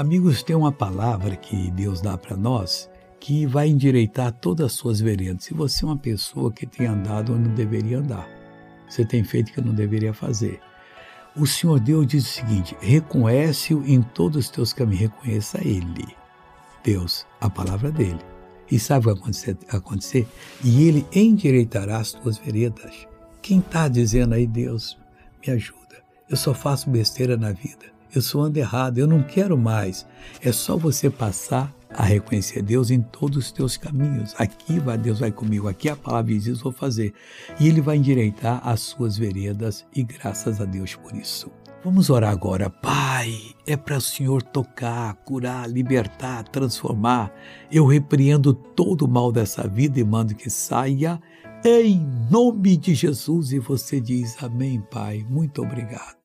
Amigos, tem uma palavra que Deus dá para nós que vai endireitar todas as suas veredas. Se você é uma pessoa que tem andado onde não deveria andar, você tem feito o que não deveria fazer. O Senhor Deus diz o seguinte: reconhece-o em todos os teus caminhos, reconheça Ele. Deus, a palavra dele. E sabe o que vai acontecer? E Ele endireitará as tuas veredas. Quem está dizendo aí, Deus, me ajuda. Eu só faço besteira na vida eu sou ando errado, eu não quero mais. É só você passar a reconhecer Deus em todos os teus caminhos. Aqui vai Deus vai comigo, aqui a palavra diz isso, vou fazer. E Ele vai endireitar as suas veredas e graças a Deus por isso. Vamos orar agora. Pai, é para o Senhor tocar, curar, libertar, transformar. Eu repreendo todo o mal dessa vida e mando que saia em nome de Jesus. E você diz amém, Pai. Muito obrigado.